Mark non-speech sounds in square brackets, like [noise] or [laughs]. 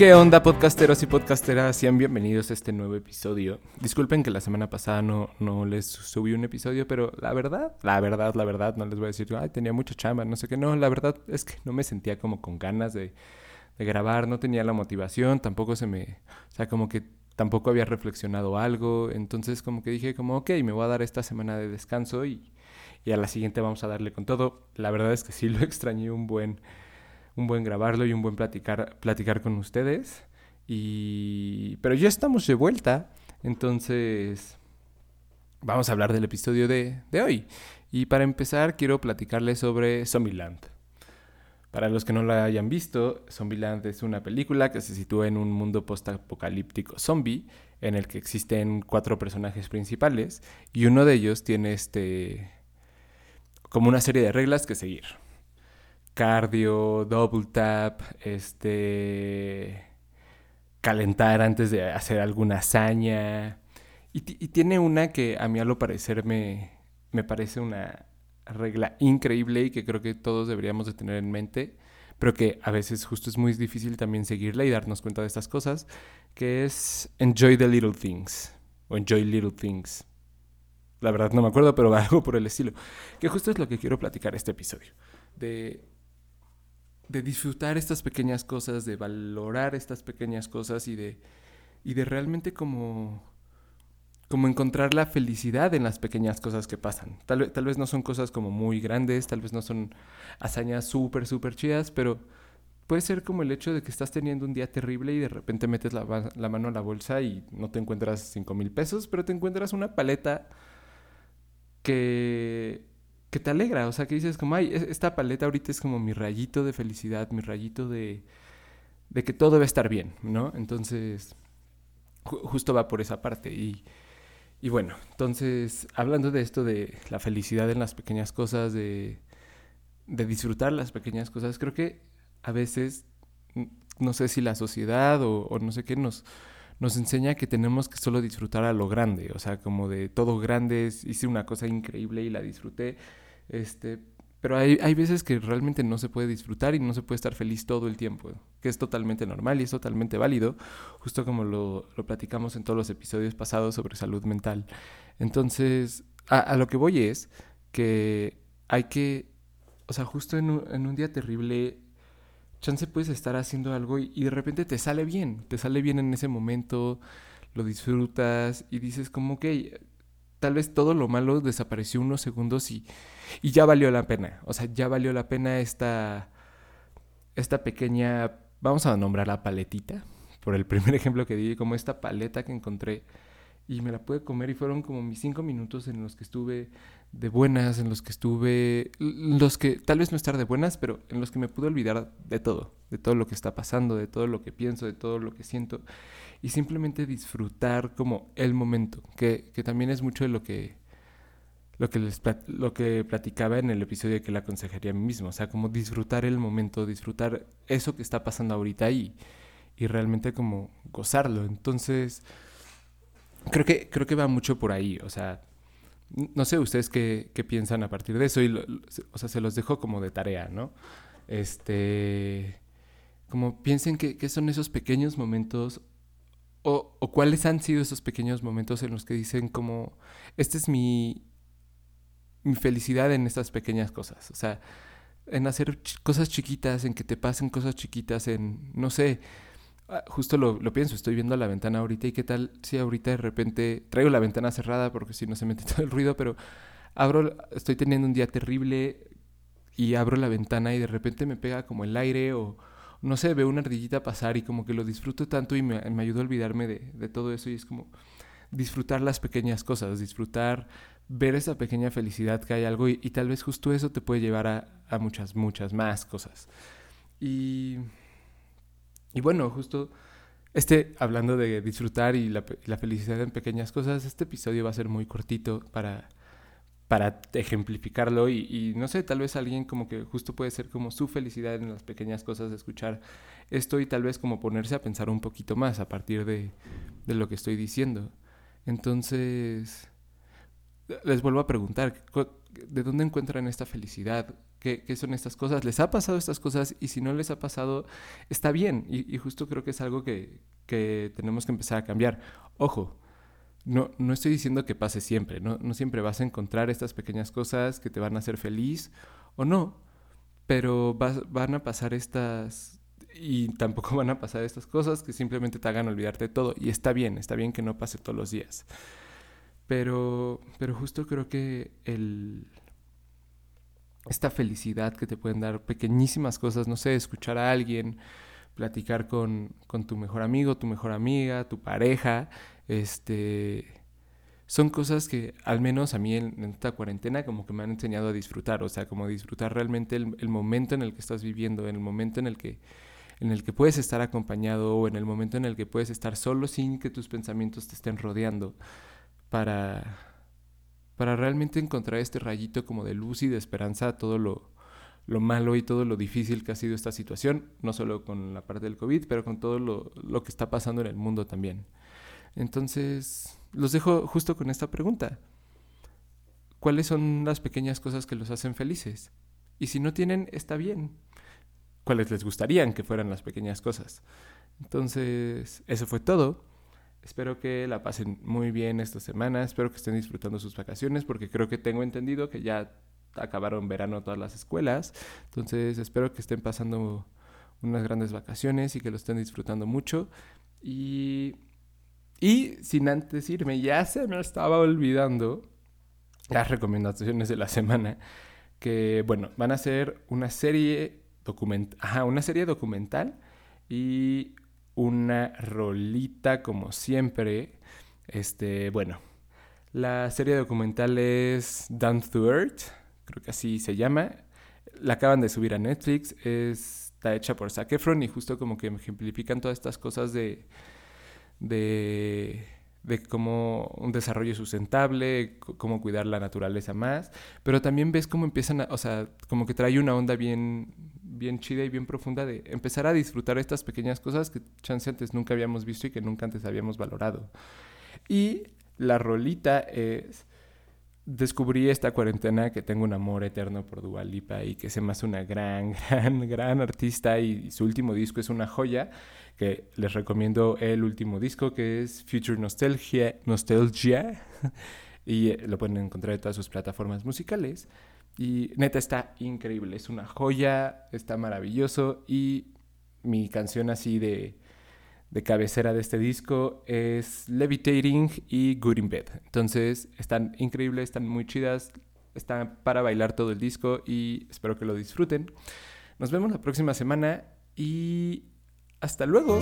¿Qué onda podcasteros y podcasteras? Sean bienvenidos a este nuevo episodio. Disculpen que la semana pasada no, no les subí un episodio, pero la verdad, la verdad, la verdad, no les voy a decir, ay, tenía mucha chamba, no sé qué, no, la verdad es que no me sentía como con ganas de, grabar, no tenía la motivación, tampoco se me, o sea, como que tampoco había reflexionado algo, entonces como que dije como, ok, me voy a dar esta semana de descanso y, y a la siguiente vamos a darle con todo. La verdad es que sí lo [laughs] extrañé un buen un buen grabarlo y un buen platicar, platicar con ustedes. Y... Pero ya estamos de vuelta, entonces vamos a hablar del episodio de, de hoy. Y para empezar quiero platicarles sobre Zombieland. Para los que no la hayan visto, Zombieland es una película que se sitúa en un mundo post-apocalíptico zombie, en el que existen cuatro personajes principales y uno de ellos tiene este como una serie de reglas que seguir cardio, double tap, este, calentar antes de hacer alguna hazaña. Y, tiene una que a mí a lo parecer me, me parece una regla increíble y que creo que todos deberíamos de tener en mente, pero que a veces justo es muy difícil también seguirla y darnos cuenta de estas cosas, que es enjoy the little things o enjoy little things. La verdad no me acuerdo, pero [laughs] algo por el estilo. Que justo es lo que quiero platicar este episodio. De de disfrutar estas pequeñas cosas, de valorar estas pequeñas cosas y de, y de realmente como, como encontrar la felicidad en las pequeñas cosas que pasan. Tal, tal vez no son cosas como muy grandes, tal vez no son hazañas súper, súper chidas, pero puede ser como el hecho de que estás teniendo un día terrible y de repente metes la, la mano a la bolsa y no te encuentras 5 mil pesos, pero te encuentras una paleta que que te alegra, o sea, que dices como, ay, esta paleta ahorita es como mi rayito de felicidad, mi rayito de, de que todo va a estar bien, ¿no? Entonces, justo va por esa parte. Y, y bueno, entonces, hablando de esto de la felicidad en las pequeñas cosas, de, de disfrutar las pequeñas cosas, creo que a veces, no sé si la sociedad o, o no sé qué nos nos enseña que tenemos que solo disfrutar a lo grande, o sea, como de todo grande, hice una cosa increíble y la disfruté, este, pero hay, hay veces que realmente no se puede disfrutar y no se puede estar feliz todo el tiempo, que es totalmente normal y es totalmente válido, justo como lo, lo platicamos en todos los episodios pasados sobre salud mental. Entonces, a, lo que voy es que hay que, o sea, justo en un, en un día terrible chance puedes estar haciendo algo y, de repente te sale bien, te sale bien en ese momento, lo disfrutas y dices como que tal vez todo lo malo desapareció unos segundos y, y ya valió la pena. O sea, ya valió la pena esta, esta pequeña, vamos a nombrar la paletita, por el [laughs] primer ejemplo que di, como esta paleta que encontré y me la pude comer y fueron como mis cinco minutos en los que estuve de buenas, en los que estuve, los que tal vez no estar de buenas, pero en los que me pude olvidar de todo, de todo lo que está pasando, de todo lo que pienso, de todo lo que siento y simplemente disfrutar como el momento, que, que también es mucho de lo que lo que, les, lo que platicaba en el episodio que la aconsejaría a mí mismo, o sea, como disfrutar el momento, disfrutar eso que está pasando ahorita y, y realmente como gozarlo. Entonces, creo que, creo que va mucho por ahí, o sea, no sé ustedes qué, qué piensan a partir de eso, y o sea, se los dejo como de tarea, ¿no? Este, como piensen qué son esos pequeños momentos o, o, cuáles han sido esos pequeños momentos en los que dicen como, esta es mi, mi felicidad en estas pequeñas cosas, o sea, en hacer cosas chiquitas, en que te pasen cosas chiquitas, en, no sé, justo lo, pienso, estoy viendo la ventana ahorita y qué tal si ahorita de repente traigo la ventana cerrada porque si no se mete [laughs] todo el ruido, pero abro, estoy teniendo un día terrible y abro la ventana y de repente me pega como el aire o no sé, veo una ardillita pasar y como que lo disfruto tanto y me, ayuda a olvidarme de, todo eso y es como disfrutar las pequeñas cosas, disfrutar, ver esa pequeña felicidad que hay algo y, tal vez justo eso te puede llevar a, a muchas, muchas más cosas. Y y bueno, justo este, hablando de disfrutar y la, felicidad en pequeñas cosas, este episodio va a ser muy cortito para, para ejemplificarlo y, no sé, tal vez alguien como que justo puede ser como su felicidad en las pequeñas cosas escuchar esto y tal vez como ponerse a pensar un poquito más a partir de, de lo que estoy diciendo. Entonces, les vuelvo a preguntar, ¿de dónde encuentran esta felicidad? ¿Qué, son estas cosas? ¿Les ha pasado estas cosas? Y si no les ha pasado, está bien. Y, justo creo que es algo que, que, tenemos que empezar a cambiar. Ojo, no, no estoy diciendo que pase siempre, ¿no? no siempre vas a encontrar estas pequeñas cosas que te van a hacer feliz o no, pero van a pasar estas y tampoco [laughs] van a pasar estas cosas que simplemente te hagan olvidarte de todo. Y está bien, está bien que no pase todos los días. Pero, pero justo creo que el, esta felicidad que te pueden dar pequeñísimas cosas, no sé, escuchar a alguien, platicar con, con tu mejor amigo, tu mejor amiga, tu pareja, este son cosas que al menos a mí en, esta cuarentena como que me han enseñado a disfrutar, o sea, como disfrutar realmente el, el, momento en el que estás viviendo, en el momento en el que en el que puedes estar acompañado o en el momento en el que puedes estar solo sin que tus pensamientos te estén rodeando para, para realmente encontrar este rayito como de luz y de esperanza a todo lo, lo malo y todo lo difícil que ha sido esta situación, no solo con la parte del COVID, pero con todo lo, lo que está pasando en el mundo también. Entonces, los dejo justo con esta pregunta. ¿Cuáles son las pequeñas cosas que los hacen felices? Y si no tienen, está bien cuáles les gustarían que fueran las pequeñas cosas. Entonces, eso fue todo. Espero que la pasen muy bien esta semana, espero que estén disfrutando sus vacaciones porque creo que tengo entendido que ya acabaron verano todas las escuelas. Entonces, espero que estén pasando unas grandes vacaciones y que lo estén disfrutando mucho. Y, y sin antes irme, ya se me estaba olvidando las recomendaciones de la semana, que bueno, van a ser una serie una serie documental y una rolita como siempre. Este, bueno, la serie documental es Down to Earth, creo que así se llama. La acaban de subir a Netflix, está hecha por Zac Efron y justo como que ejemplifican todas estas cosas de, de de cómo un desarrollo sustentable, cómo cuidar la naturaleza más, pero también ves cómo empiezan a, o sea, como que trae una onda bien, bien chida y bien profunda de empezar a disfrutar estas pequeñas cosas que chance antes nunca habíamos visto y que nunca antes habíamos valorado. Y la rolita es descubrí esta cuarentena que tengo un amor eterno por Dualipa y que se me una gran, [laughs] gran, gran artista y su último disco es una joya que les recomiendo el último disco que es Future Nostalgia, Nostalgia [laughs] y eh, lo pueden encontrar en todas sus plataformas musicales y neta está increíble, es una joya, está maravilloso y mi canción así de de cabecera de este disco es Levitating y Good in Bed. Entonces están increíbles, están muy chidas, están para bailar todo el disco y espero que lo disfruten. Nos vemos la próxima semana y hasta luego.